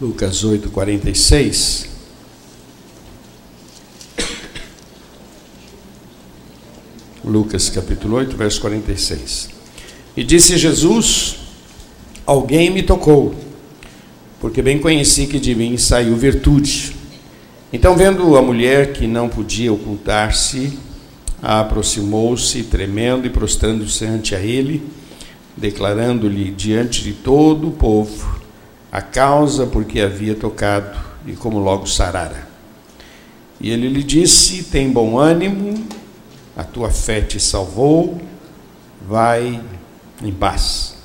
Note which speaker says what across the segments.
Speaker 1: Lucas 8, 46. Lucas capítulo 8, verso 46. E disse Jesus: Alguém me tocou, porque bem conheci que de mim saiu virtude. Então, vendo a mulher que não podia ocultar-se, aproximou-se, tremendo e prostrando-se ante a ele, declarando-lhe diante de todo o povo a causa por que havia tocado e como logo sarara. E ele lhe disse: Tem bom ânimo, a tua fé te salvou, vai em paz.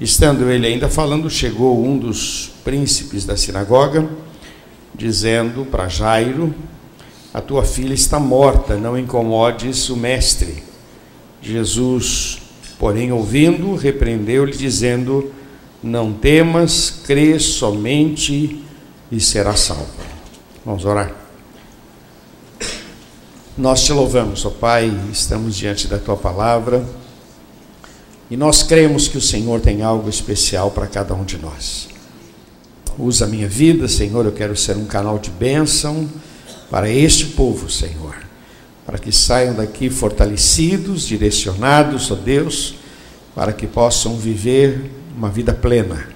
Speaker 1: Estando ele ainda falando, chegou um dos príncipes da sinagoga, dizendo para Jairo: A tua filha está morta, não incomodes o mestre. Jesus, porém, ouvindo, repreendeu-lhe, dizendo: Não temas, crê somente e será salvo. Vamos orar. Nós te louvamos, ó Pai, estamos diante da tua palavra e nós cremos que o Senhor tem algo especial para cada um de nós. Usa a minha vida, Senhor, eu quero ser um canal de bênção para este povo, Senhor, para que saiam daqui fortalecidos, direcionados, ó Deus, para que possam viver uma vida plena.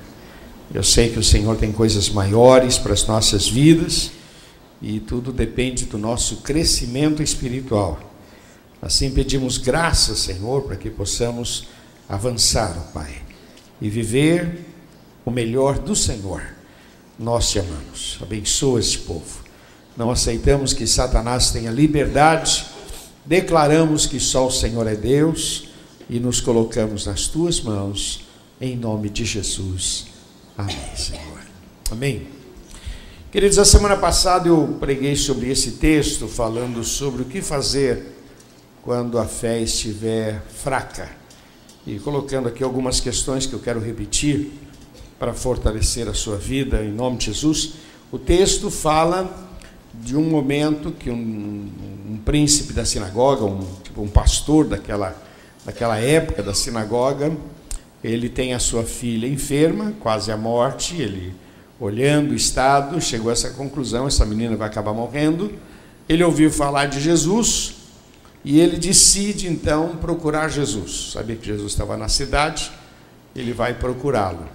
Speaker 1: Eu sei que o Senhor tem coisas maiores para as nossas vidas e tudo depende do nosso crescimento espiritual. Assim pedimos graças, Senhor, para que possamos avançar, ó Pai, e viver o melhor do Senhor. Nós te amamos. Abençoa este povo. Não aceitamos que Satanás tenha liberdade. Declaramos que só o Senhor é Deus e nos colocamos nas tuas mãos em nome de Jesus. Amém, Senhor. Amém. Queridos, a semana passada eu preguei sobre esse texto, falando sobre o que fazer quando a fé estiver fraca. E colocando aqui algumas questões que eu quero repetir para fortalecer a sua vida, em nome de Jesus. O texto fala de um momento que um, um príncipe da sinagoga, um, tipo um pastor daquela, daquela época da sinagoga, ele tem a sua filha enferma, quase à morte, ele olhando o estado, chegou a essa conclusão: essa menina vai acabar morrendo. Ele ouviu falar de Jesus e ele decide então procurar Jesus. Sabia que Jesus estava na cidade, ele vai procurá-lo.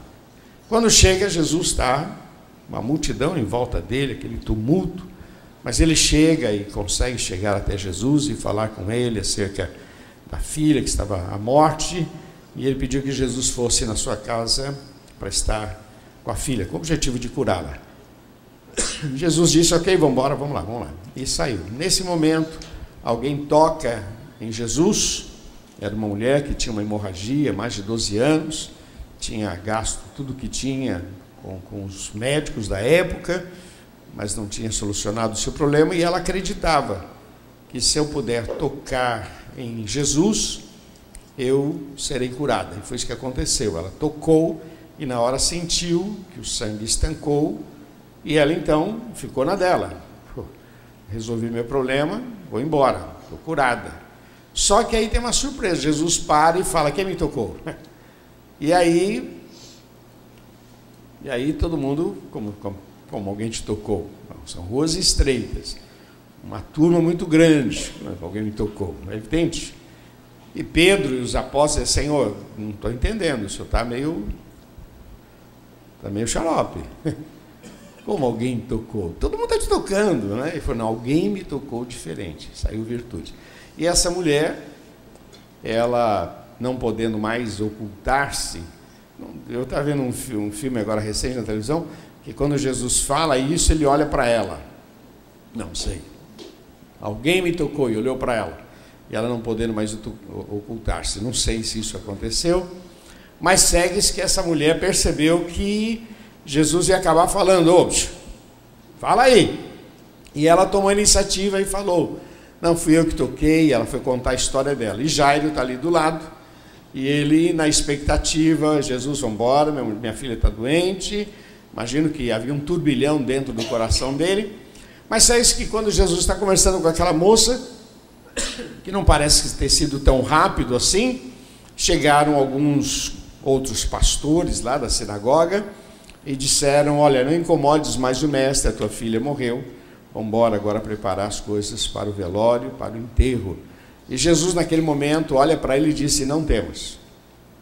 Speaker 1: Quando chega, Jesus está, uma multidão em volta dele, aquele tumulto, mas ele chega e consegue chegar até Jesus e falar com ele acerca da filha que estava à morte, e ele pediu que Jesus fosse na sua casa para estar com a filha, com o objetivo de curá-la. Jesus disse: Ok, vamos embora, vamos lá, vamos lá. E saiu. Nesse momento, alguém toca em Jesus. Era uma mulher que tinha uma hemorragia, mais de 12 anos, tinha gasto tudo que tinha com, com os médicos da época, mas não tinha solucionado o seu problema. E ela acreditava que se eu puder tocar em Jesus, eu serei curada. E foi isso que aconteceu. Ela tocou e na hora sentiu que o sangue estancou e ela então ficou na dela. Resolvi meu problema, vou embora, estou curada. Só que aí tem uma surpresa: Jesus para e fala: Quem me tocou? E aí, e aí todo mundo, como, como, como alguém te tocou? São ruas estreitas, uma turma muito grande, alguém me tocou, é evidente. E Pedro e os apóstolos, Senhor, não estou entendendo, o senhor está meio Está meio xarope. Como alguém tocou? Todo mundo está te tocando, né? Ele falou, não, alguém me tocou diferente, saiu virtude. E essa mulher, ela não podendo mais ocultar-se, eu estava vendo um, um filme agora recente na televisão, que quando Jesus fala isso, ele olha para ela. Não sei. Alguém me tocou e olhou para ela. E ela não podendo mais ocultar-se. Não sei se isso aconteceu mas segue-se que essa mulher percebeu que Jesus ia acabar falando, ô, fala aí. E ela tomou a iniciativa e falou, não fui eu que toquei, ela foi contar a história dela. E Jairo está ali do lado, e ele na expectativa, Jesus, vamos embora, minha filha está doente. Imagino que havia um turbilhão dentro do coração dele. Mas é isso que quando Jesus está conversando com aquela moça, que não parece ter sido tão rápido assim, chegaram alguns outros pastores lá da sinagoga e disseram: Olha, não incomodes mais o mestre, a tua filha morreu. Vamos embora agora preparar as coisas para o velório, para o enterro. E Jesus, naquele momento, olha para ele e disse: Não temos,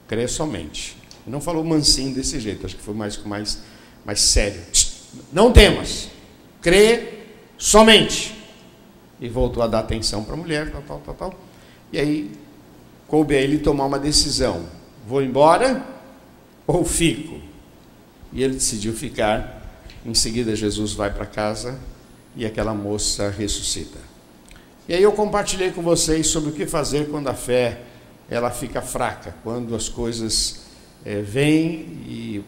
Speaker 1: crê somente. Não falou mansinho desse jeito, acho que foi mais, mais, mais sério. Não temos, crê somente. E voltou a dar atenção para a mulher, tal, tal, tal, tal. E aí coube a ele tomar uma decisão: vou embora ou fico? E ele decidiu ficar. Em seguida, Jesus vai para casa e aquela moça ressuscita. E aí eu compartilhei com vocês sobre o que fazer quando a fé ela fica fraca, quando as coisas é, vêm e,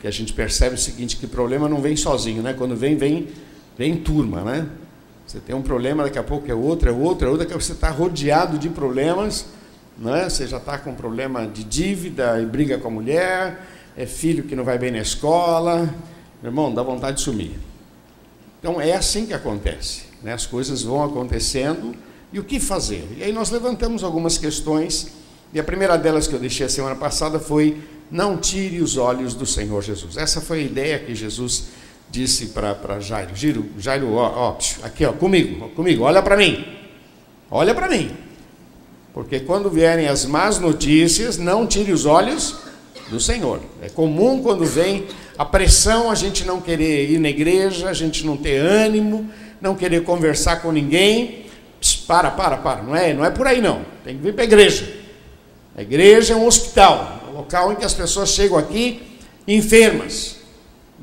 Speaker 1: que a gente percebe o seguinte, que problema não vem sozinho, né? Quando vem, vem, vem turma, né? Você tem um problema, daqui a pouco é outro, é outro, é outro, daqui a pouco você está rodeado de problemas, né? Você já está com problema de dívida e briga com a mulher, é filho que não vai bem na escola, meu irmão, dá vontade de sumir. Então é assim que acontece, né? As coisas vão acontecendo e o que fazer? E aí nós levantamos algumas questões e a primeira delas que eu deixei a semana passada foi não tire os olhos do Senhor Jesus. Essa foi a ideia que Jesus disse para Jairo. Giro, Jairo, ó, ó, aqui, ó, comigo, comigo, olha para mim. Olha para mim. Porque quando vierem as más notícias, não tire os olhos do Senhor. É comum quando vem a pressão a gente não querer ir na igreja, a gente não ter ânimo, não querer conversar com ninguém. Pss, para, para, para. Não é, não é por aí não. Tem que vir para a igreja. A igreja é um hospital local em que as pessoas chegam aqui enfermas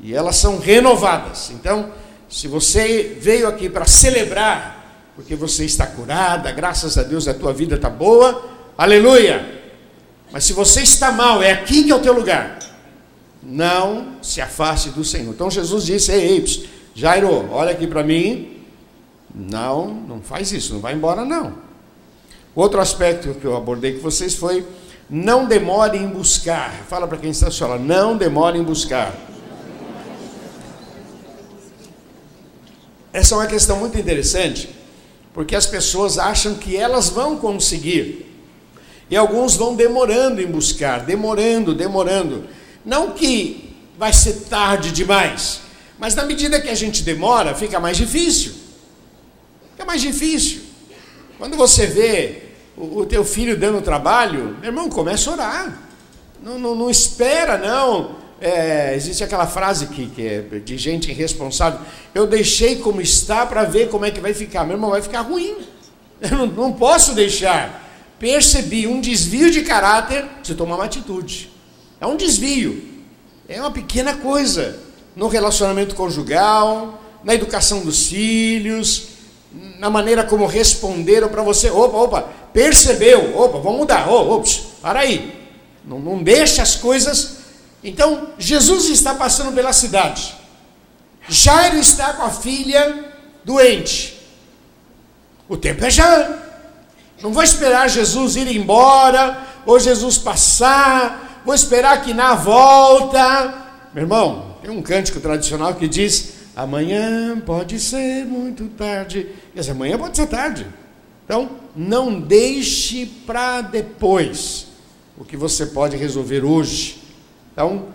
Speaker 1: e elas são renovadas. Então, se você veio aqui para celebrar, porque você está curada, graças a Deus a tua vida está boa, aleluia. Mas se você está mal, é aqui que é o teu lugar. Não se afaste do Senhor. Então Jesus disse: Ei, ei Jairo, olha aqui para mim. Não, não faz isso, não vai embora não. Outro aspecto que eu abordei com vocês foi não demore em buscar. Fala para quem está falando, não demore em buscar. Essa é uma questão muito interessante, porque as pessoas acham que elas vão conseguir. E alguns vão demorando em buscar, demorando, demorando. Não que vai ser tarde demais, mas na medida que a gente demora, fica mais difícil. Fica mais difícil. Quando você vê o, o teu filho dando trabalho, meu irmão, começa a orar. Não, não, não espera, não. É, existe aquela frase que, que é de gente irresponsável. Eu deixei como está para ver como é que vai ficar. Meu irmão, vai ficar ruim. Eu não, não posso deixar. Percebi um desvio de caráter, você tomar uma atitude. É um desvio. É uma pequena coisa. No relacionamento conjugal, na educação dos filhos, na maneira como responderam para você. Opa, opa, percebeu, opa, vamos mudar, oh, ops, para aí. Não, não as coisas. Então, Jesus está passando pela cidade. Jairo está com a filha doente. O tempo é já. Não vou esperar Jesus ir embora, ou Jesus passar, vou esperar que na volta. Meu irmão, tem um cântico tradicional que diz: amanhã pode ser muito tarde. Quer dizer, amanhã pode ser tarde. Então, não deixe para depois o que você pode resolver hoje. Então,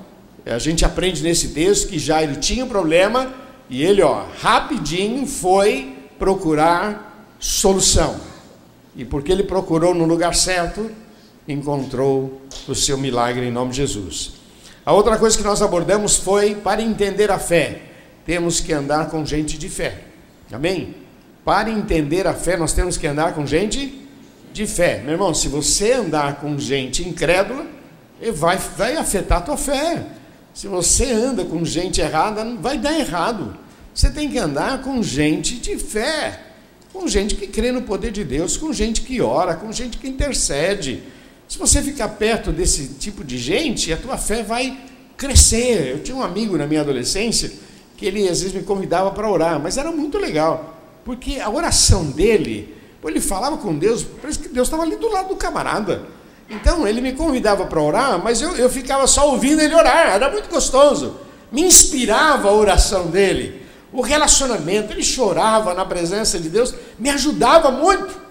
Speaker 1: a gente aprende nesse texto que Jairo tinha um problema e ele, ó, rapidinho foi procurar solução. E porque ele procurou no lugar certo, encontrou o seu milagre em nome de Jesus. A outra coisa que nós abordamos foi para entender a fé, temos que andar com gente de fé. Amém? Para entender a fé, nós temos que andar com gente de fé. Meu irmão, se você andar com gente incrédula, vai, vai afetar a tua fé. Se você anda com gente errada, vai dar errado. Você tem que andar com gente de fé, com gente que crê no poder de Deus, com gente que ora, com gente que intercede. Se você ficar perto desse tipo de gente, a tua fé vai crescer. Eu tinha um amigo na minha adolescência que ele às vezes me convidava para orar, mas era muito legal. Porque a oração dele, ele falava com Deus, parece que Deus estava ali do lado do camarada. Então ele me convidava para orar, mas eu, eu ficava só ouvindo ele orar, era muito gostoso. Me inspirava a oração dele, o relacionamento, ele chorava na presença de Deus, me ajudava muito.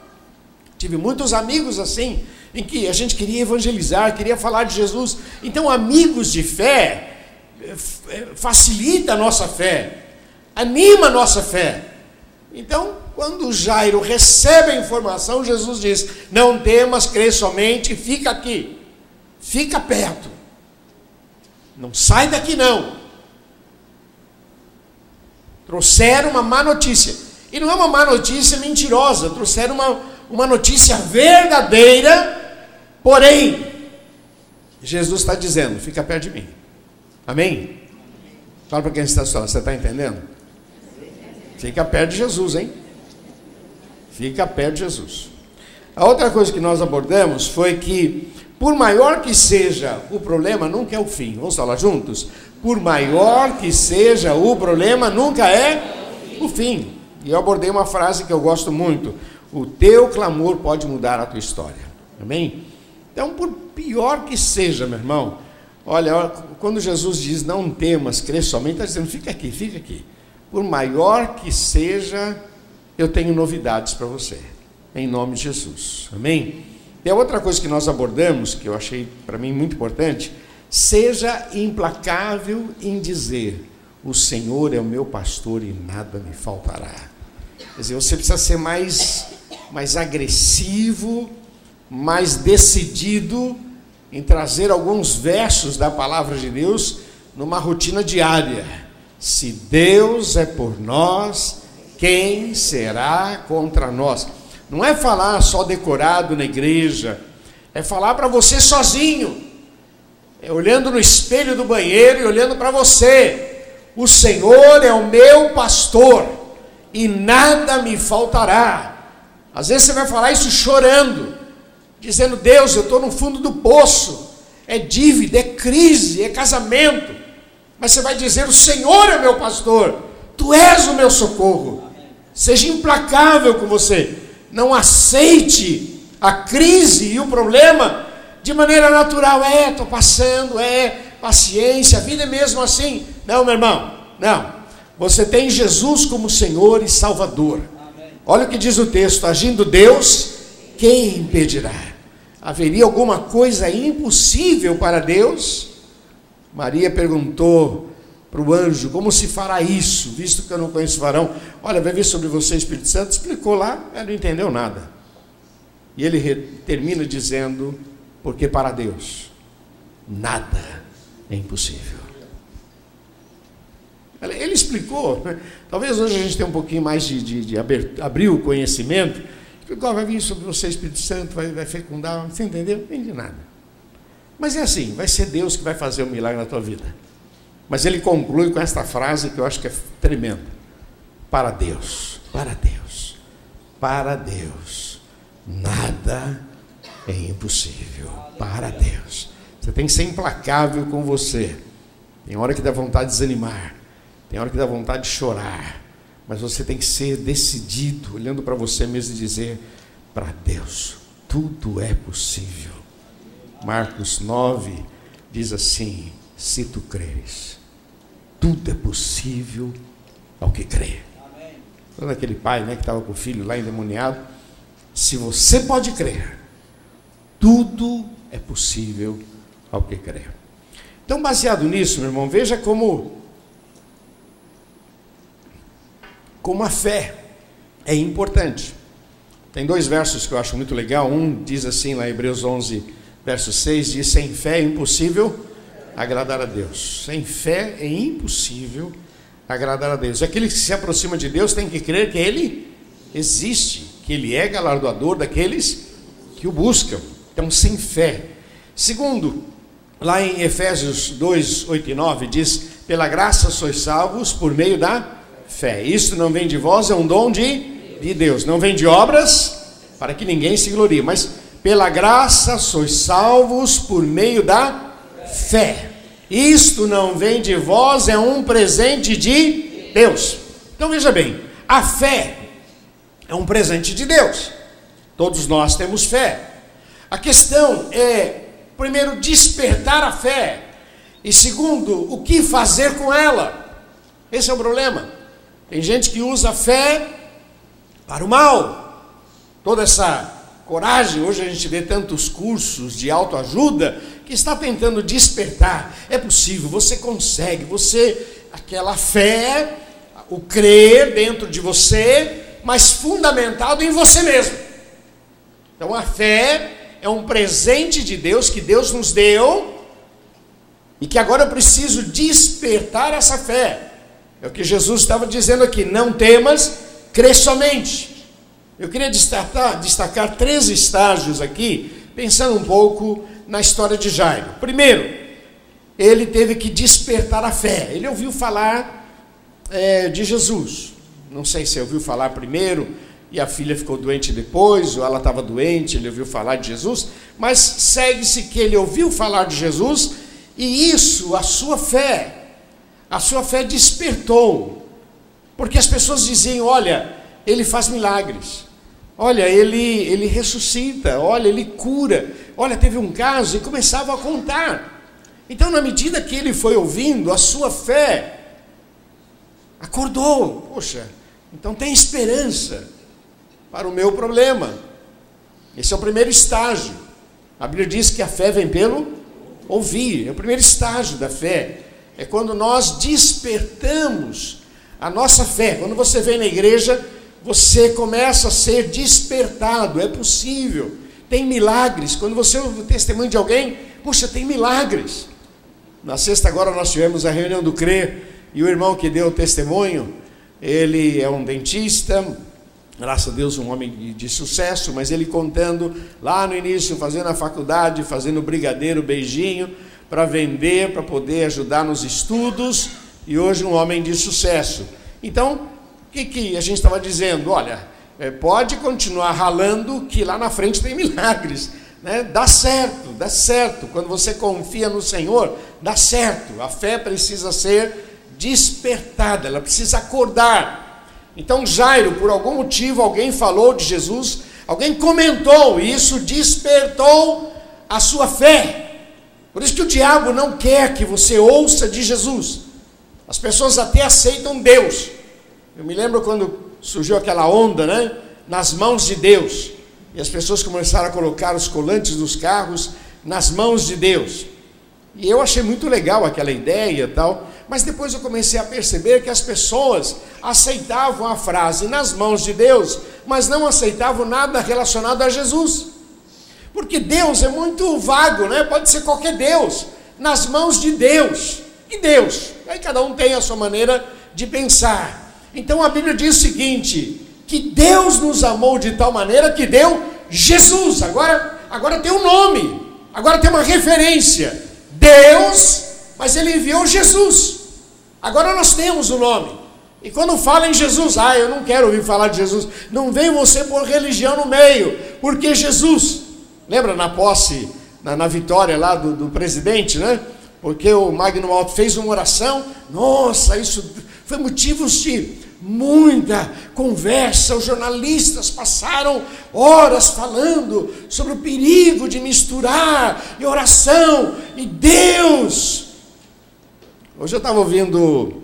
Speaker 1: Tive muitos amigos assim, em que a gente queria evangelizar, queria falar de Jesus. Então, amigos de fé, é, facilita a nossa fé, anima a nossa fé. Então, quando Jairo recebe a informação, Jesus diz: Não temas, crê somente, fica aqui, fica perto, não sai daqui não. Trouxeram uma má notícia, e não é uma má notícia mentirosa, trouxeram uma, uma notícia verdadeira, porém, Jesus está dizendo: Fica perto de mim. Amém? Fala para quem está falando, você está entendendo? Fica perto de Jesus, hein? Fica perto de Jesus. A outra coisa que nós abordamos foi que, por maior que seja o problema, nunca é o fim. Vamos falar juntos? Por maior que seja o problema, nunca é o fim. E eu abordei uma frase que eu gosto muito: O teu clamor pode mudar a tua história. Amém? Então, por pior que seja, meu irmão, olha, quando Jesus diz não temas, crê somente, está dizendo fica aqui, fica aqui. Por maior que seja, eu tenho novidades para você, em nome de Jesus. Amém? E a outra coisa que nós abordamos, que eu achei para mim muito importante, seja implacável em dizer: O Senhor é o meu pastor e nada me faltará. Quer dizer, você precisa ser mais, mais agressivo mais decidido em trazer alguns versos da palavra de Deus numa rotina diária. Se Deus é por nós, quem será contra nós? Não é falar só decorado na igreja, é falar para você sozinho, é olhando no espelho do banheiro e olhando para você. O Senhor é o meu pastor e nada me faltará. Às vezes você vai falar isso chorando, dizendo: Deus, eu estou no fundo do poço, é dívida, é crise, é casamento. Mas você vai dizer: O Senhor é meu pastor, tu és o meu socorro. Seja implacável com você, não aceite a crise e o problema de maneira natural. É, estou passando, é, paciência, a vida é mesmo assim. Não, meu irmão, não. Você tem Jesus como Senhor e Salvador. Olha o que diz o texto: agindo Deus, quem impedirá? Haveria alguma coisa impossível para Deus? Maria perguntou para o anjo: Como se fará isso, visto que eu não conheço varão? Olha, vai vir sobre você, Espírito Santo. Explicou lá, ela não entendeu nada. E ele termina dizendo: Porque para Deus nada é impossível. Ele explicou, né? talvez hoje a gente tenha um pouquinho mais de, de, de abrir o conhecimento Igual vai vir sobre você, Espírito Santo, vai, vai fecundar, você entendeu? Não entendi nada. Mas é assim, vai ser Deus que vai fazer o um milagre na tua vida. Mas ele conclui com esta frase que eu acho que é tremenda. Para Deus, para Deus, para Deus, nada é impossível. Para Deus. Você tem que ser implacável com você. Tem hora que dá vontade de desanimar. Tem hora que dá vontade de chorar. Mas você tem que ser decidido, olhando para você mesmo e dizer: para Deus, tudo é possível. Marcos 9 diz assim: se tu creres, tudo é possível ao que crê. Quando aquele pai né, que estava com o filho lá endemoniado, se você pode crer, tudo é possível ao que crê. Então, baseado nisso, meu irmão, veja como como a fé é importante. Tem dois versos que eu acho muito legal. Um diz assim, lá em Hebreus 11, verso 6, diz: Sem fé é impossível agradar a Deus. Sem fé é impossível agradar a Deus. Aquele que se aproxima de Deus tem que crer que Ele existe, que Ele é galardoador daqueles que o buscam. Então, sem fé. Segundo, lá em Efésios 2, 8 e 9, diz: Pela graça sois salvos por meio da fé. Isso não vem de vós, é um dom de, de Deus. Não vem de obras, para que ninguém se glorie, mas pela graça sois salvos por meio da fé. Isto não vem de vós, é um presente de Deus. Então veja bem, a fé é um presente de Deus. Todos nós temos fé. A questão é, primeiro, despertar a fé, e segundo, o que fazer com ela. Esse é o problema. Tem gente que usa a fé para o mal. Toda essa coragem, hoje a gente vê tantos cursos de autoajuda que está tentando despertar. É possível, você consegue, você, aquela fé, o crer dentro de você, mas fundamentado em você mesmo. Então a fé é um presente de Deus que Deus nos deu e que agora eu preciso despertar essa fé. É o que Jesus estava dizendo aqui: não temas, crê somente. Eu queria destacar, destacar três estágios aqui, pensando um pouco na história de Jairo. Primeiro, ele teve que despertar a fé. Ele ouviu falar é, de Jesus. Não sei se ouviu falar primeiro e a filha ficou doente depois, ou ela estava doente, ele ouviu falar de Jesus, mas segue-se que ele ouviu falar de Jesus e isso, a sua fé, a sua fé despertou. Porque as pessoas diziam: olha, ele faz milagres. Olha, ele, ele ressuscita, olha, ele cura. Olha, teve um caso e começava a contar. Então, na medida que ele foi ouvindo, a sua fé acordou. Poxa, então tem esperança para o meu problema. Esse é o primeiro estágio. A Bíblia diz que a fé vem pelo ouvir. É o primeiro estágio da fé. É quando nós despertamos a nossa fé. Quando você vem na igreja, você começa a ser despertado. É possível. Tem milagres. Quando você ouve o testemunho de alguém, puxa, tem milagres. Na sexta agora nós tivemos a reunião do CRE e o irmão que deu o testemunho, ele é um dentista, graças a Deus um homem de sucesso, mas ele contando lá no início, fazendo a faculdade, fazendo brigadeiro, beijinho, para vender, para poder ajudar nos estudos, e hoje um homem de sucesso. Então, que, que a gente estava dizendo? Olha, é, pode continuar ralando, que lá na frente tem milagres. Né? Dá certo, dá certo. Quando você confia no Senhor, dá certo. A fé precisa ser despertada, ela precisa acordar. Então, Jairo, por algum motivo, alguém falou de Jesus, alguém comentou, e isso despertou a sua fé. Por isso que o diabo não quer que você ouça de Jesus. As pessoas até aceitam Deus. Eu me lembro quando surgiu aquela onda, né? Nas mãos de Deus. E as pessoas começaram a colocar os colantes dos carros nas mãos de Deus. E eu achei muito legal aquela ideia tal, mas depois eu comecei a perceber que as pessoas aceitavam a frase nas mãos de Deus, mas não aceitavam nada relacionado a Jesus. Porque Deus é muito vago, né? Pode ser qualquer Deus, nas mãos de Deus. E Deus? Aí cada um tem a sua maneira de pensar. Então a Bíblia diz o seguinte: que Deus nos amou de tal maneira que deu Jesus. Agora, agora tem um nome, agora tem uma referência. Deus, mas ele enviou Jesus. Agora nós temos o nome. E quando fala em Jesus, ah, eu não quero ouvir falar de Jesus. Não vem você por religião no meio, porque Jesus. Lembra na posse, na, na vitória lá do, do, presidente, né? Porque o Magno Alto fez uma oração. Nossa, isso foi motivos de muita conversa. Os jornalistas passaram horas falando sobre o perigo de misturar e oração e Deus. Hoje eu estava ouvindo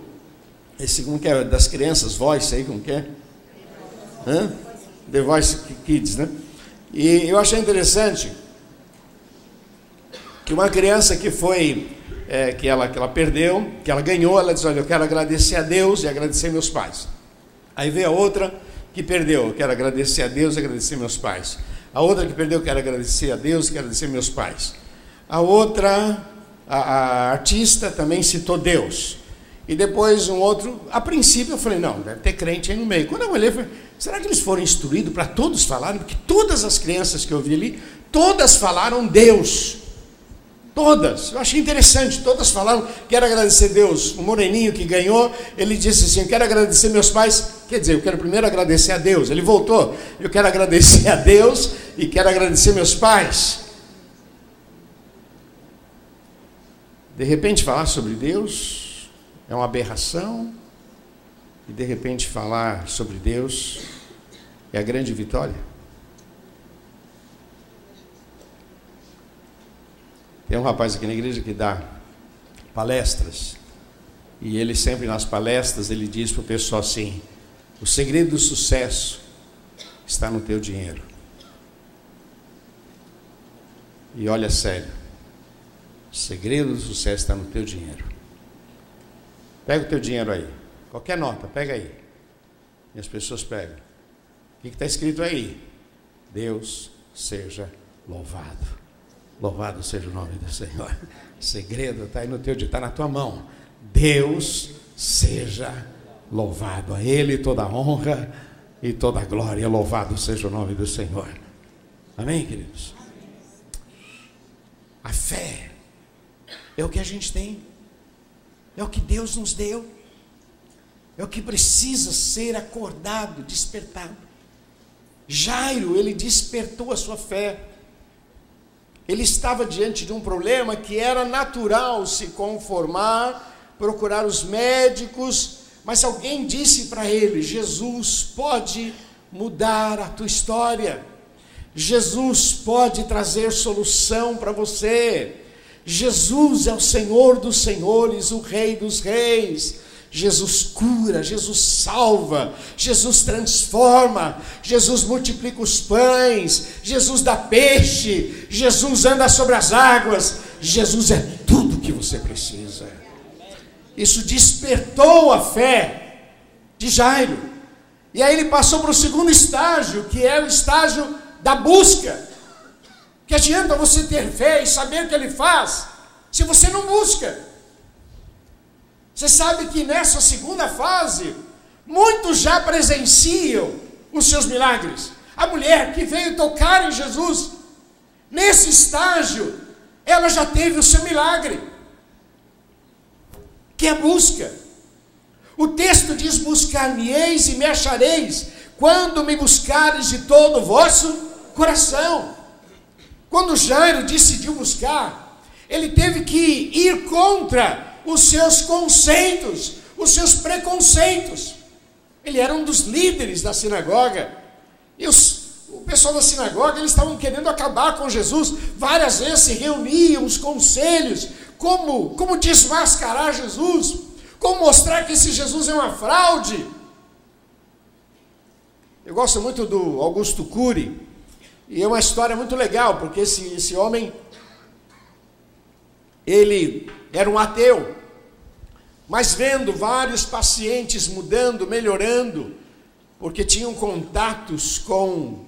Speaker 1: esse, como que é, das crianças, Voice aí, como que é? Hã? The Voice Kids, né? E eu achei interessante que uma criança que foi, é, que, ela, que ela perdeu, que ela ganhou, ela diz, olha, eu quero agradecer a Deus e agradecer meus pais. Aí veio a outra que perdeu, eu quero agradecer a Deus e agradecer meus pais. A outra que perdeu, eu quero agradecer a Deus e agradecer meus pais. A outra a, a artista também citou Deus. E depois um outro, a princípio eu falei, não, deve ter crente aí no meio. Quando eu olhei, eu falei, será que eles foram instruídos para todos falarem? Porque todas as crianças que eu vi ali, todas falaram Deus. Todas. Eu achei interessante, todas falaram, quero agradecer a Deus. O moreninho que ganhou, ele disse assim, quero agradecer meus pais. Quer dizer, eu quero primeiro agradecer a Deus. Ele voltou, eu quero agradecer a Deus e quero agradecer meus pais. De repente, falar sobre Deus é uma aberração, e de repente, falar sobre Deus é a grande vitória. Tem um rapaz aqui na igreja que dá palestras, e ele sempre nas palestras ele diz para o pessoal assim: o segredo do sucesso está no teu dinheiro. E olha sério, O segredo do sucesso está no teu dinheiro. Pega o teu dinheiro aí. Qualquer nota, pega aí. E as pessoas pegam. O que está escrito aí? Deus seja louvado. Louvado seja o nome do Senhor. Segredo está aí no teu está na tua mão. Deus seja louvado. A Ele toda a honra e toda a glória. Louvado seja o nome do Senhor. Amém, queridos? A fé é o que a gente tem, é o que Deus nos deu, é o que precisa ser acordado, despertado. Jairo, ele despertou a sua fé. Ele estava diante de um problema que era natural se conformar, procurar os médicos, mas alguém disse para ele: Jesus pode mudar a tua história. Jesus pode trazer solução para você. Jesus é o Senhor dos senhores, o Rei dos reis. Jesus cura, Jesus salva, Jesus transforma, Jesus multiplica os pães, Jesus dá peixe, Jesus anda sobre as águas, Jesus é tudo que você precisa. Isso despertou a fé de Jairo. E aí ele passou para o segundo estágio, que é o estágio da busca. Que adianta você ter fé e saber o que ele faz, se você não busca. Você sabe que nessa segunda fase, muitos já presenciam os seus milagres. A mulher que veio tocar em Jesus, nesse estágio, ela já teve o seu milagre, que é busca. O texto diz: Buscar-me-eis e me achareis, quando me buscares de todo o vosso coração. Quando Jairo decidiu buscar, ele teve que ir contra os seus conceitos, os seus preconceitos. Ele era um dos líderes da sinagoga. E os, o pessoal da sinagoga, eles estavam querendo acabar com Jesus. Várias vezes se reuniam os conselhos, como, como desmascarar Jesus, como mostrar que esse Jesus é uma fraude. Eu gosto muito do Augusto Cury, e é uma história muito legal, porque esse, esse homem, ele era um ateu, mas vendo vários pacientes mudando, melhorando, porque tinham contatos com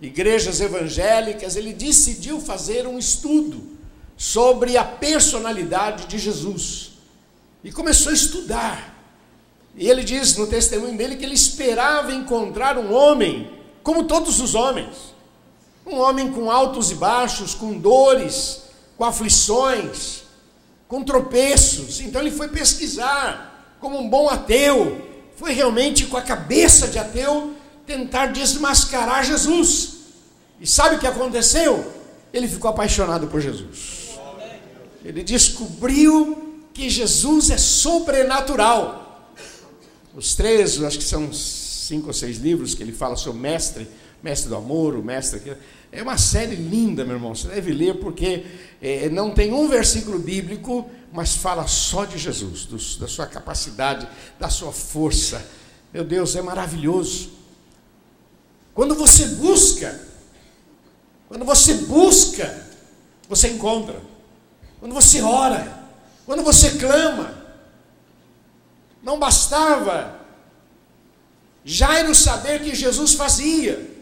Speaker 1: igrejas evangélicas, ele decidiu fazer um estudo sobre a personalidade de Jesus. E começou a estudar. E ele diz no testemunho dele que ele esperava encontrar um homem como todos os homens um homem com altos e baixos, com dores, com aflições, com tropeços. Então ele foi pesquisar, como um bom ateu, foi realmente com a cabeça de ateu tentar desmascarar Jesus. E sabe o que aconteceu? Ele ficou apaixonado por Jesus. Ele descobriu que Jesus é sobrenatural. Os três, acho que são cinco ou seis livros que ele fala sobre o mestre, mestre do amor, o mestre. É uma série linda, meu irmão. Você deve ler porque é, não tem um versículo bíblico, mas fala só de Jesus, do, da sua capacidade, da sua força. Meu Deus, é maravilhoso. Quando você busca, quando você busca, você encontra. Quando você ora, quando você clama, não bastava Jairo saber que Jesus fazia.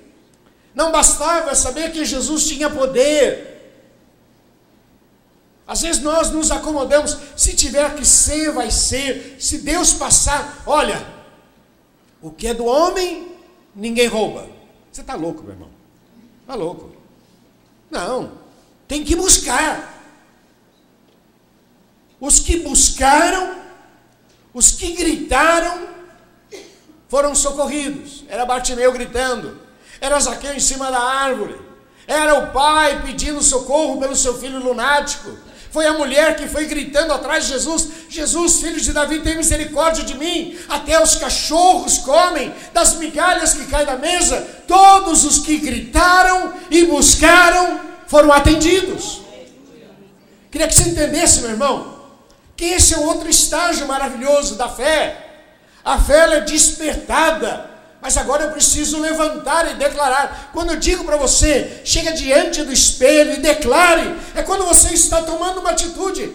Speaker 1: Não bastava saber que Jesus tinha poder. Às vezes nós nos acomodamos, se tiver que ser, vai ser. Se Deus passar, olha, o que é do homem, ninguém rouba. Você está louco, meu irmão? Está louco. Não, tem que buscar. Os que buscaram, os que gritaram, foram socorridos. Era Bartimeu gritando era Zaqueu em cima da árvore, era o pai pedindo socorro pelo seu filho lunático, foi a mulher que foi gritando atrás de Jesus: Jesus, filho de Davi, tem misericórdia de mim. Até os cachorros comem das migalhas que caem da mesa. Todos os que gritaram e buscaram foram atendidos. Queria que você entendesse, meu irmão, que esse é outro estágio maravilhoso da fé. A fé é despertada mas agora eu preciso levantar e declarar. Quando eu digo para você, chega diante do espelho e declare, é quando você está tomando uma atitude.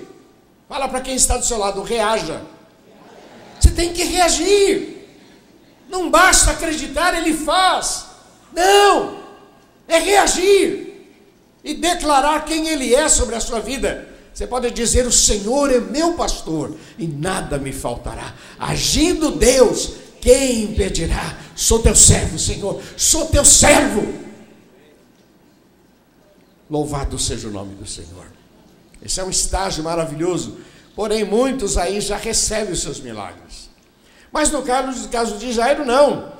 Speaker 1: Fala para quem está do seu lado, reaja. Você tem que reagir. Não basta acreditar, ele faz. Não, é reagir e declarar quem ele é sobre a sua vida. Você pode dizer: O Senhor é meu pastor e nada me faltará. Agindo Deus, quem impedirá? Sou teu servo, Senhor, sou teu servo. Louvado seja o nome do Senhor. Esse é um estágio maravilhoso, porém muitos aí já recebem os seus milagres. Mas no caso, caso de Jairo, não.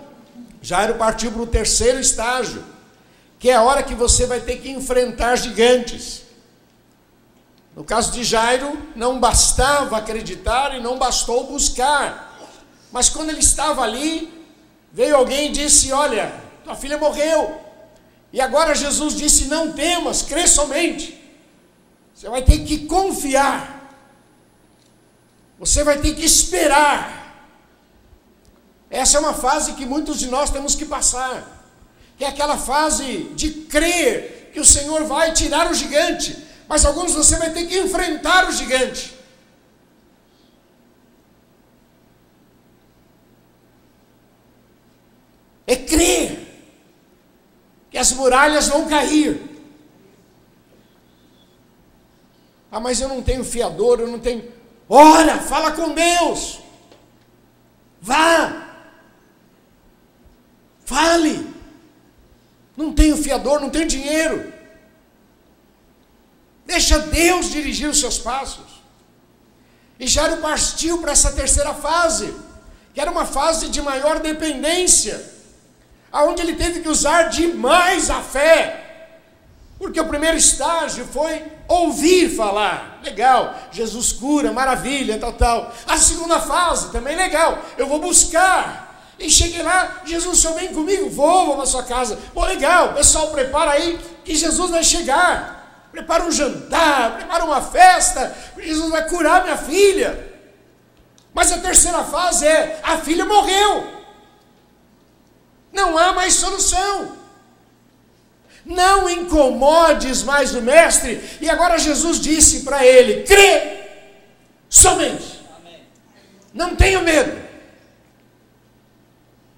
Speaker 1: Jairo partiu para o terceiro estágio, que é a hora que você vai ter que enfrentar gigantes. No caso de Jairo, não bastava acreditar e não bastou buscar. Mas quando ele estava ali, veio alguém e disse: Olha, tua filha morreu. E agora Jesus disse: Não temas, crê somente. Você vai ter que confiar. Você vai ter que esperar. Essa é uma fase que muitos de nós temos que passar. Que é aquela fase de crer que o Senhor vai tirar o gigante. Mas alguns você vai ter que enfrentar o gigante. É crer que as muralhas vão cair. Ah, mas eu não tenho fiador, eu não tenho. Ora, fala com Deus. Vá. Fale. Não tenho fiador, não tenho dinheiro. Deixa Deus dirigir os seus passos. E Jairo partiu para essa terceira fase, que era uma fase de maior dependência aonde ele teve que usar demais a fé. Porque o primeiro estágio foi ouvir falar. Legal, Jesus cura, maravilha, tal, tal. A segunda fase também legal. Eu vou buscar. E cheguei lá, Jesus, o senhor vem comigo? Vou, vou para sua casa. Pô, legal, pessoal, prepara aí que Jesus vai chegar. Prepara um jantar, prepara uma festa, Jesus vai curar minha filha. Mas a terceira fase é: a filha morreu. Não há mais solução. Não incomodes mais o mestre. E agora Jesus disse para ele: crê somente. Não tenha medo.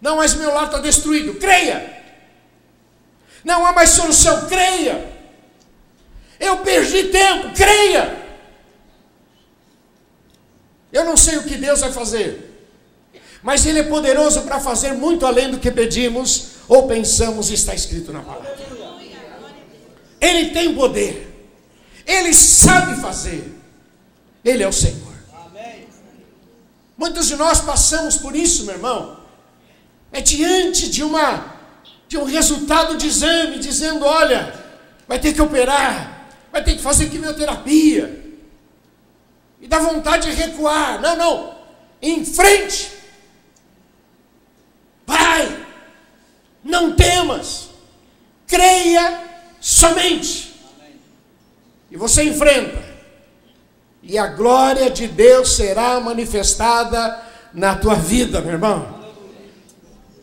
Speaker 1: Não, mas meu lar está destruído. Creia. Não há mais solução. Creia. Eu perdi tempo. Creia. Eu não sei o que Deus vai fazer mas Ele é poderoso para fazer muito além do que pedimos ou pensamos, está escrito na palavra. Ele tem poder, Ele sabe fazer, Ele é o Senhor. Muitos de nós passamos por isso, meu irmão. É diante de uma de um resultado de exame dizendo, olha, vai ter que operar, vai ter que fazer quimioterapia. E dá vontade de recuar. Não, não. Em frente. Pai, não temas, creia somente. E você enfrenta, e a glória de Deus será manifestada na tua vida, meu irmão.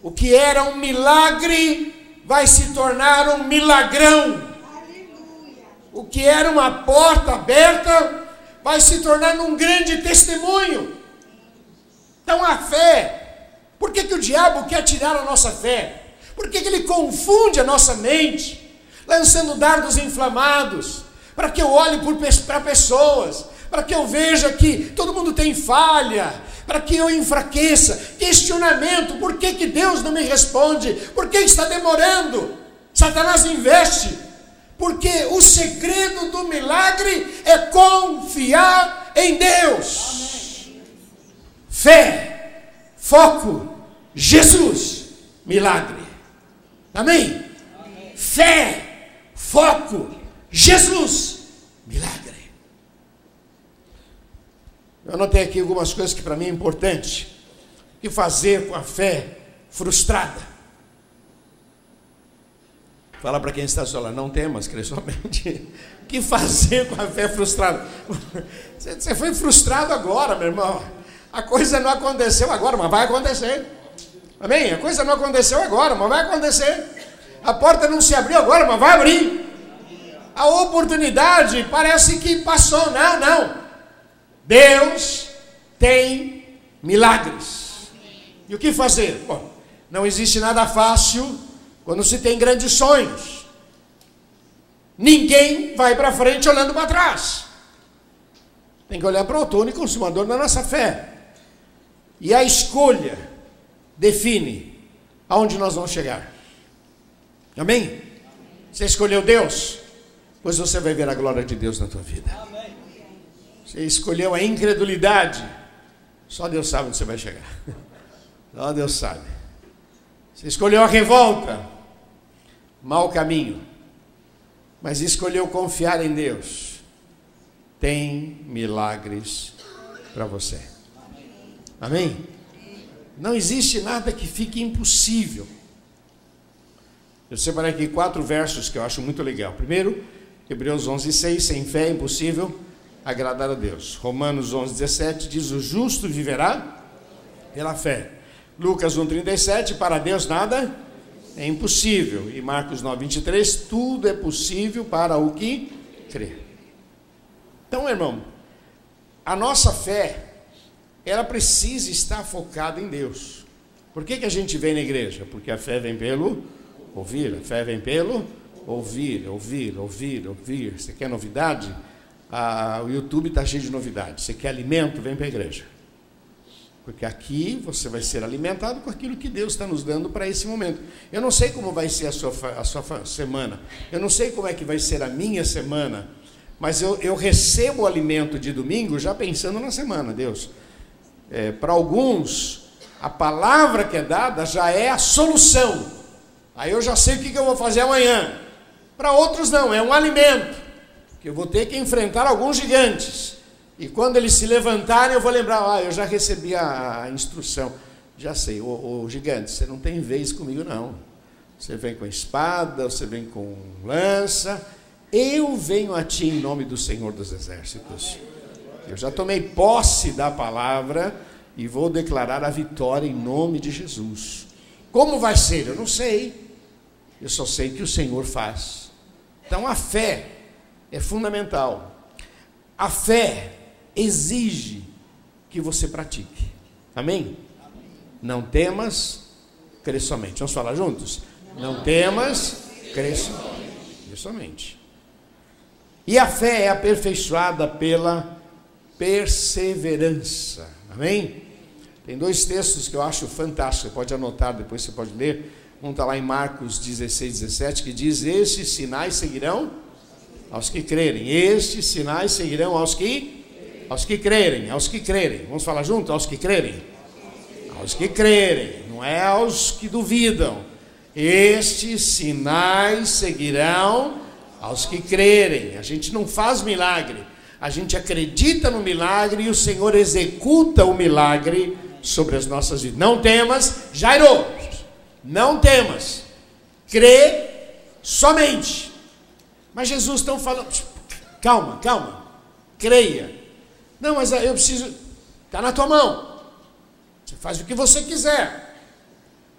Speaker 1: O que era um milagre vai se tornar um milagrão. O que era uma porta aberta vai se tornar um grande testemunho. Então a fé por que, que o diabo quer tirar a nossa fé? Por que, que ele confunde a nossa mente, lançando dardos inflamados, para que eu olhe para pessoas, para que eu veja que todo mundo tem falha, para que eu enfraqueça, questionamento, por que, que Deus não me responde? Por que está demorando? Satanás investe, porque o segredo do milagre é confiar em Deus. Fé, foco, Jesus, milagre. Amém? Amém? Fé, foco, Jesus, milagre. Eu anotei aqui algumas coisas que para mim é importante. O que fazer com a fé frustrada? Fala para quem está só não temas, crê somente. O que fazer com a fé frustrada? Você foi frustrado agora, meu irmão. A coisa não aconteceu agora, mas vai acontecer. Amém? A coisa não aconteceu agora, mas vai acontecer. A porta não se abriu agora, mas vai abrir. A oportunidade parece que passou. Não, não. Deus tem milagres. E o que fazer? Bom, não existe nada fácil quando se tem grandes sonhos. Ninguém vai para frente olhando para trás. Tem que olhar para o outono e consumador da nossa fé. E a escolha define aonde nós vamos chegar. Amém? Você escolheu Deus? Pois você vai ver a glória de Deus na tua vida. Você escolheu a incredulidade? Só Deus sabe onde você vai chegar. Só Deus sabe. Você escolheu a revolta? Mau caminho. Mas escolheu confiar em Deus tem milagres para você. Amém? Não existe nada que fique impossível. Eu separei aqui quatro versos que eu acho muito legal. Primeiro, Hebreus 11, 6, sem fé é impossível agradar a Deus. Romanos 11, 17 diz: O justo viverá pela fé. Lucas 1, 37, para Deus nada é impossível. E Marcos 9, 23, tudo é possível para o que crê. Então, irmão, a nossa fé, ela precisa estar focada em Deus. Por que, que a gente vem na igreja? Porque a fé vem pelo ouvir, a fé vem pelo ouvir, ouvir, ouvir, ouvir. Você quer novidade? Ah, o YouTube está cheio de novidades. Você quer alimento? Vem para a igreja. Porque aqui você vai ser alimentado com aquilo que Deus está nos dando para esse momento. Eu não sei como vai ser a sua, a sua semana. Eu não sei como é que vai ser a minha semana. Mas eu, eu recebo o alimento de domingo já pensando na semana, Deus. É, Para alguns, a palavra que é dada já é a solução. Aí eu já sei o que, eu vou fazer amanhã. Para outros, não, é um alimento. Que eu vou ter que enfrentar alguns gigantes. E quando eles se levantarem, eu vou lembrar: ah, eu já recebi a, instrução. Já sei, o, o gigante, você não tem vez comigo, não. Você vem com espada, você vem com lança eu venho a ti em nome do Senhor dos Exércitos. Eu já tomei posse da palavra e vou declarar a vitória em nome de Jesus. Como vai ser? Eu não sei. Eu só sei que o Senhor faz. Então a fé é fundamental. A fé exige que você pratique. Amém? Não temas, crê somente. Vamos falar juntos? Não temas, crê somente. E a fé é aperfeiçoada pela perseverança. Amém? Tem dois textos que eu acho fantásticos, você pode anotar, depois você pode ler. Um está lá em Marcos 16, 17, que diz: Estes sinais seguirão aos que crerem. Estes sinais seguirão aos que aos que crerem, aos que crerem. Vamos falar junto? Aos que crerem. Aos que crerem, não é aos que duvidam. Estes sinais seguirão aos que crerem. A gente não faz milagre, a gente acredita no milagre e o Senhor executa o milagre sobre as nossas vidas. Não temas, Jairo, não temas, crê somente. Mas Jesus estão falando, calma, calma, creia. Não, mas eu preciso, está na tua mão. Você faz o que você quiser.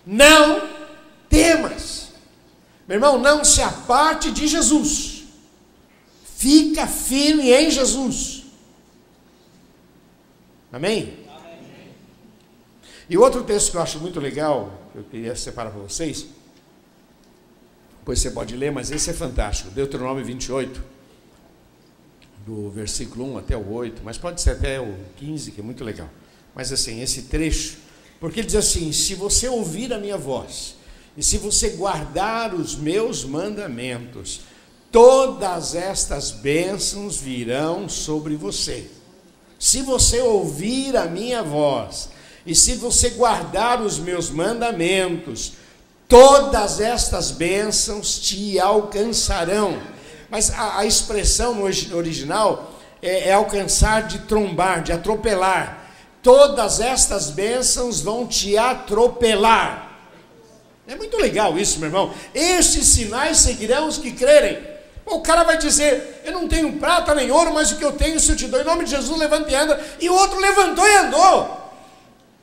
Speaker 1: Não temas. Meu irmão, não se aparte de Jesus. Fica firme em Jesus. Amém? E outro texto que eu acho muito legal, que eu queria separar para vocês, depois você pode ler, mas esse é fantástico. Deuteronômio 28, do versículo 1 até o 8, mas pode ser até o 15, que é muito legal. Mas assim, esse trecho, porque ele diz assim: se você ouvir a minha voz, e se você guardar os meus mandamentos, todas estas bênçãos virão sobre você. Se você ouvir a minha voz, e se você guardar os meus mandamentos, todas estas bênçãos te alcançarão. Mas a, a expressão no original é, é alcançar de trombar, de atropelar. Todas estas bênçãos vão te atropelar. É muito legal isso, meu irmão. Estes sinais seguirão os que crerem. O cara vai dizer: Eu não tenho prata nem ouro, mas o que eu tenho, se eu te dou, em nome de Jesus, levanta e anda. E o outro levantou e andou.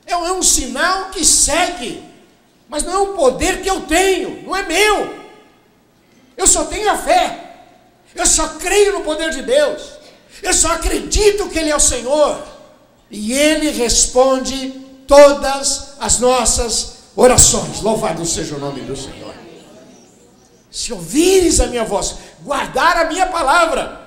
Speaker 1: É um, é um sinal que segue. Mas não é um poder que eu tenho, não é meu. Eu só tenho a fé. Eu só creio no poder de Deus. Eu só acredito que Ele é o Senhor. E Ele responde todas as nossas orações. Louvado seja o nome do Senhor. Se ouvires a minha voz, guardar a minha palavra,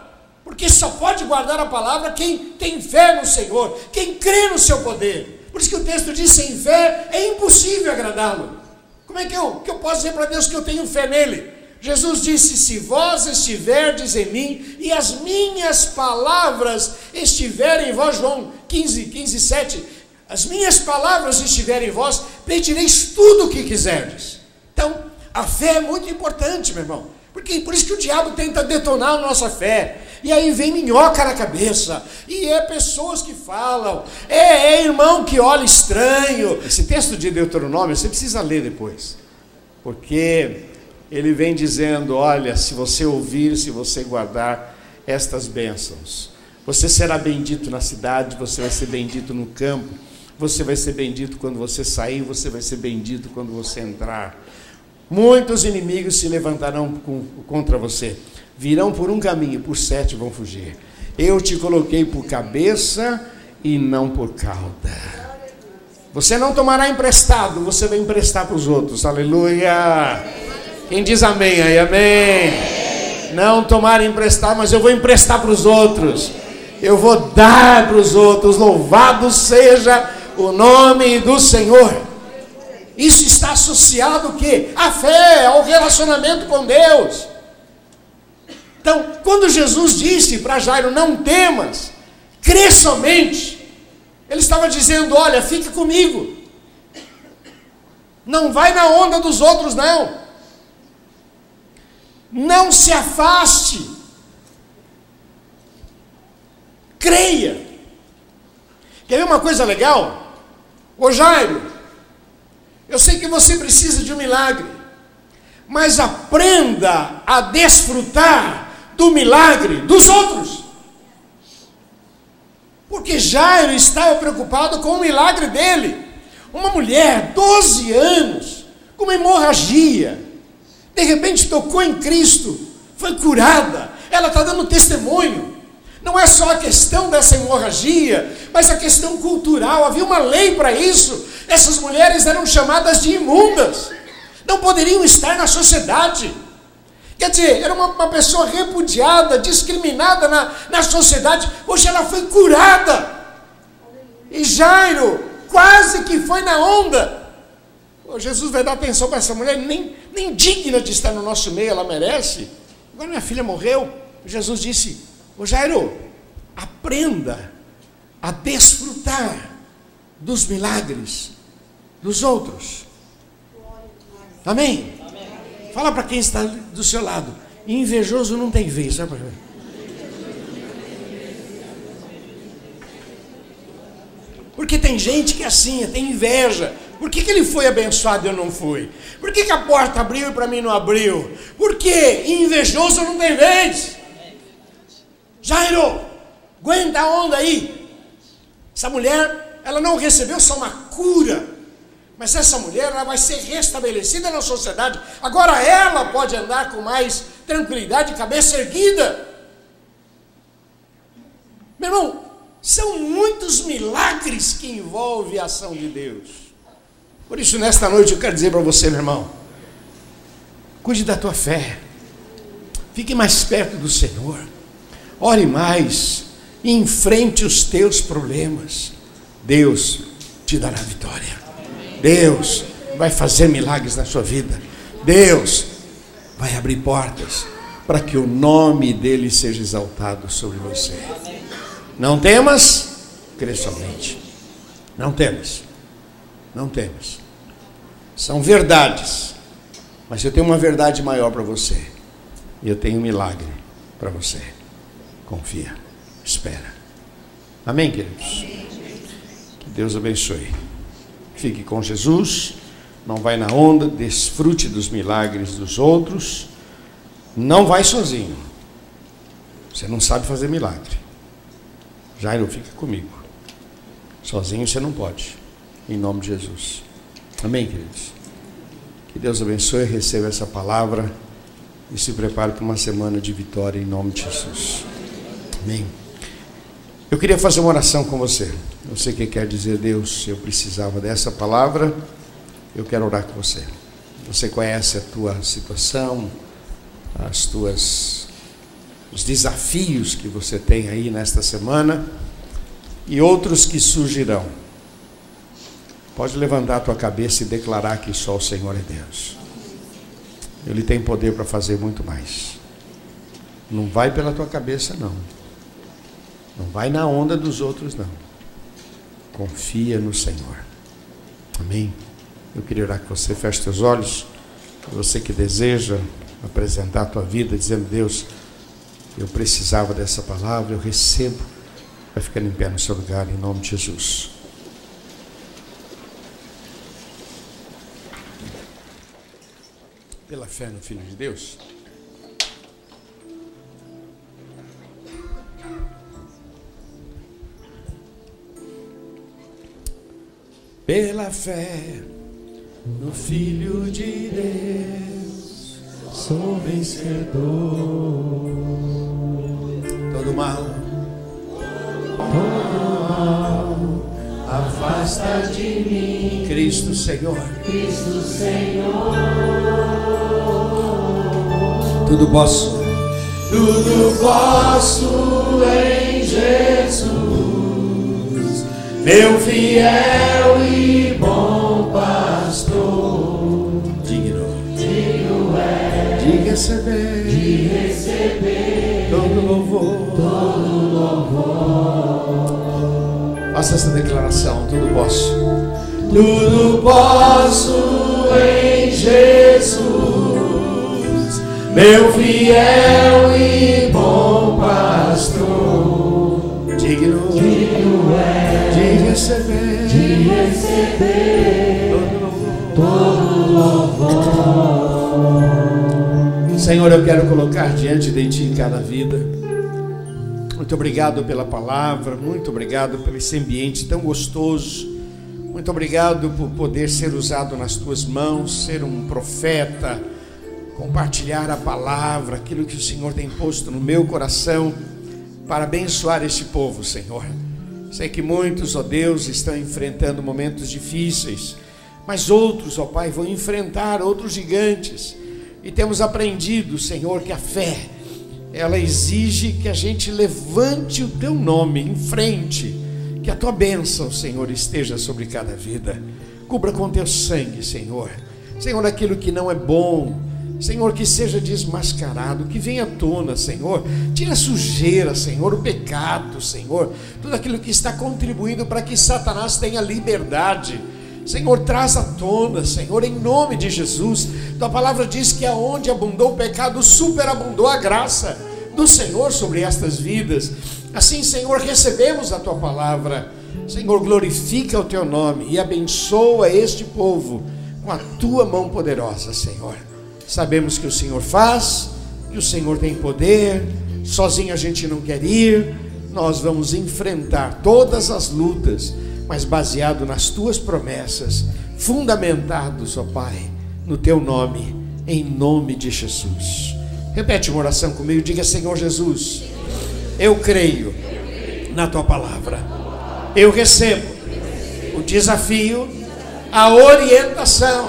Speaker 1: porque só pode guardar a palavra quem tem fé no Senhor, quem crê no seu poder. Por isso que o texto diz: sem fé é impossível agradá-lo. Como é que eu, que eu posso dizer para Deus que eu tenho fé nele? Jesus disse: Se vós estiverdes em mim e as minhas palavras estiverem em vós, João 15, 15, 7, as minhas palavras estiverem em vós, pedireis tudo o que quiserdes. Então, a fé é muito importante, meu irmão. Porque por isso que o diabo tenta detonar a nossa fé. E aí vem minhoca na cabeça. E é pessoas que falam. É, é irmão que olha estranho. Esse texto de Deuteronômio você precisa ler depois. Porque ele vem dizendo: olha, se você ouvir, se você guardar estas bênçãos, você será bendito na cidade, você vai ser bendito no campo, você vai ser bendito quando você sair, você vai ser bendito quando você entrar. Muitos inimigos se levantarão contra você, virão por um caminho, por sete vão fugir. Eu te coloquei por cabeça e não por cauda. Você não tomará emprestado, você vai emprestar para os outros. Aleluia. Quem diz amém aí? Amém. Não tomar emprestado, mas eu vou emprestar para os outros. Eu vou dar para os outros. Louvado seja o nome do Senhor. Isso está associado o quê? À fé, ao relacionamento com Deus. Então, quando Jesus disse para Jairo, não temas, crê somente, ele estava dizendo, olha, fique comigo. Não vai na onda dos outros, não. Não se afaste. Creia. Quer ver uma coisa legal? Ô Jairo, eu sei que você precisa de um milagre, mas aprenda a desfrutar do milagre dos outros. Porque Jairo estava preocupado com o milagre dele. Uma mulher, 12 anos, com uma hemorragia, de repente tocou em Cristo, foi curada, ela está dando testemunho. Não é só a questão dessa hemorragia, mas a questão cultural. Havia uma lei para isso. Essas mulheres eram chamadas de imundas, não poderiam estar na sociedade. Quer dizer, era uma, uma pessoa repudiada, discriminada na, na sociedade. Hoje ela foi curada. E Jairo quase que foi na onda. Jesus vai dar atenção para essa mulher, nem, nem digna de estar no nosso meio, ela merece. Agora minha filha morreu. Jesus disse: Ô Jairo, aprenda a desfrutar dos milagres dos outros. Amém? Fala para quem está do seu lado. Invejoso não tem vez, sabe? Porque tem gente que é assim, tem inveja. Por que, que ele foi abençoado e eu não fui? Por que, que a porta abriu e para mim não abriu? Porque invejoso não tem vez. Jairo, aguenta a onda aí. Essa mulher, ela não recebeu só uma cura, mas essa mulher ela vai ser restabelecida na sociedade. Agora ela pode andar com mais tranquilidade, cabeça erguida. Meu irmão, são muitos milagres que envolvem a ação de Deus. Por isso, nesta noite, eu quero dizer para você, meu irmão, cuide da tua fé, fique mais perto do Senhor. Ore mais, enfrente os teus problemas. Deus te dará vitória. Deus vai fazer milagres na sua vida. Deus vai abrir portas para que o nome dele seja exaltado sobre você. Não temas, crê somente. Não temas. Não temas. São verdades. Mas eu tenho uma verdade maior para você. E eu tenho um milagre para você. Confia, espera. Amém, queridos? Que Deus abençoe. Fique com Jesus, não vai na onda, desfrute dos milagres dos outros. Não vai sozinho. Você não sabe fazer milagre. Jairo, fica comigo. Sozinho você não pode. Em nome de Jesus. Amém, queridos? Que Deus abençoe, receba essa palavra e se prepare para uma semana de vitória em nome de Jesus. Amém. Eu queria fazer uma oração com você. Eu sei que quer dizer, Deus, eu precisava dessa palavra, eu quero orar com você. Você conhece a tua situação, as tuas os desafios que você tem aí nesta semana e outros que surgirão. Pode levantar a tua cabeça e declarar que só o Senhor é Deus. Ele tem poder para fazer muito mais. Não vai pela tua cabeça, não. Não vai na onda dos outros, não. Confia no Senhor. Amém? Eu queria orar que você feche seus olhos. Você que deseja apresentar a tua vida, dizendo: Deus, eu precisava dessa palavra, eu recebo. Vai ficando em pé no seu lugar, em nome de Jesus. Pela fé no Filho de Deus. Pela fé no Filho de Deus, sou vencedor. Todo mal, todo mal, afasta de mim, Cristo Senhor.
Speaker 2: Cristo Senhor.
Speaker 1: Tudo posso,
Speaker 2: tudo posso em Jesus meu fiel e bom pastor.
Speaker 1: Digno,
Speaker 2: digno é
Speaker 1: de receber,
Speaker 2: de receber
Speaker 1: todo louvor,
Speaker 2: todo louvor.
Speaker 1: Faça essa declaração, tudo posso.
Speaker 2: Tudo posso em Jesus, meu fiel e bom pastor.
Speaker 1: Receber. Senhor, eu quero colocar diante de Ti cada vida. Muito obrigado pela palavra, muito obrigado pelo esse ambiente tão gostoso. Muito obrigado por poder ser usado nas Tuas mãos, ser um profeta, compartilhar a palavra, aquilo que o Senhor tem posto no meu coração para abençoar este povo, Senhor. Sei que muitos, ó Deus, estão enfrentando momentos difíceis, mas outros, ó Pai, vão enfrentar outros gigantes. E temos aprendido, Senhor, que a fé, ela exige que a gente levante o teu nome em frente, que a tua bênção, Senhor, esteja sobre cada vida. Cubra com teu sangue, Senhor. Senhor, aquilo que não é bom, Senhor, que seja desmascarado, que venha à tona, Senhor. Tira a sujeira, Senhor, o pecado, Senhor. Tudo aquilo que está contribuindo para que Satanás tenha liberdade. Senhor, traz à tona, Senhor, em nome de Jesus. Tua palavra diz que aonde abundou o pecado, superabundou a graça do Senhor sobre estas vidas. Assim, Senhor, recebemos a tua palavra. Senhor, glorifica o teu nome e abençoa este povo com a tua mão poderosa, Senhor. Sabemos que o Senhor faz, que o Senhor tem poder, sozinho a gente não quer ir, nós vamos enfrentar todas as lutas, mas baseado nas tuas promessas, fundamentados, ó Pai, no teu nome, em nome de Jesus. Repete uma oração comigo, diga: Senhor Jesus, eu creio na tua palavra, eu recebo o desafio, a orientação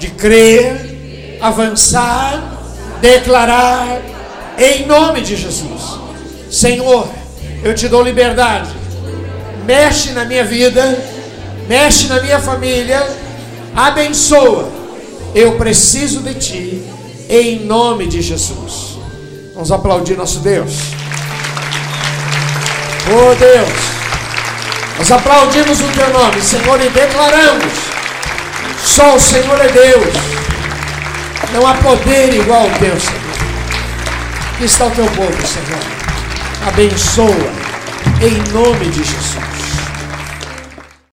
Speaker 1: de crer avançar, declarar, em nome de Jesus: Senhor, eu te dou liberdade, mexe na minha vida, mexe na minha família, abençoa. Eu preciso de ti, em nome de Jesus. Vamos aplaudir nosso Deus. Oh Deus, nós aplaudimos o teu nome, Senhor, e declaramos: só o Senhor é Deus. Não há poder igual ao teu, Senhor. Aqui está o teu povo, Senhor. Abençoa em nome de Jesus.